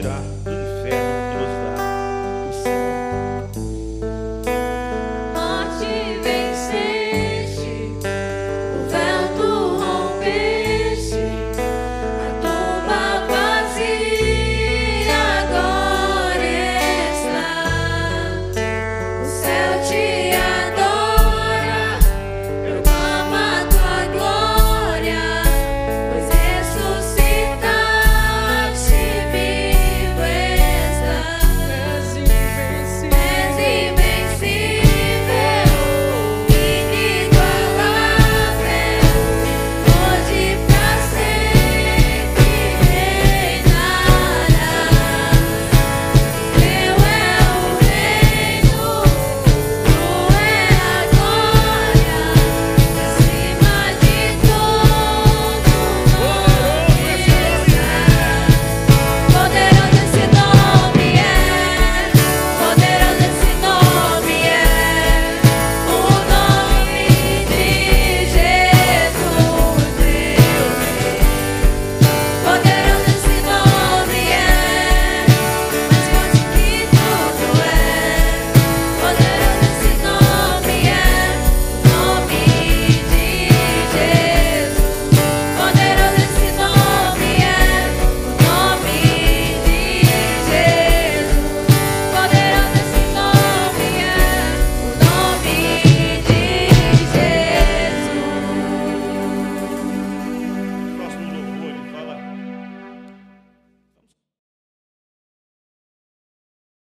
tirar.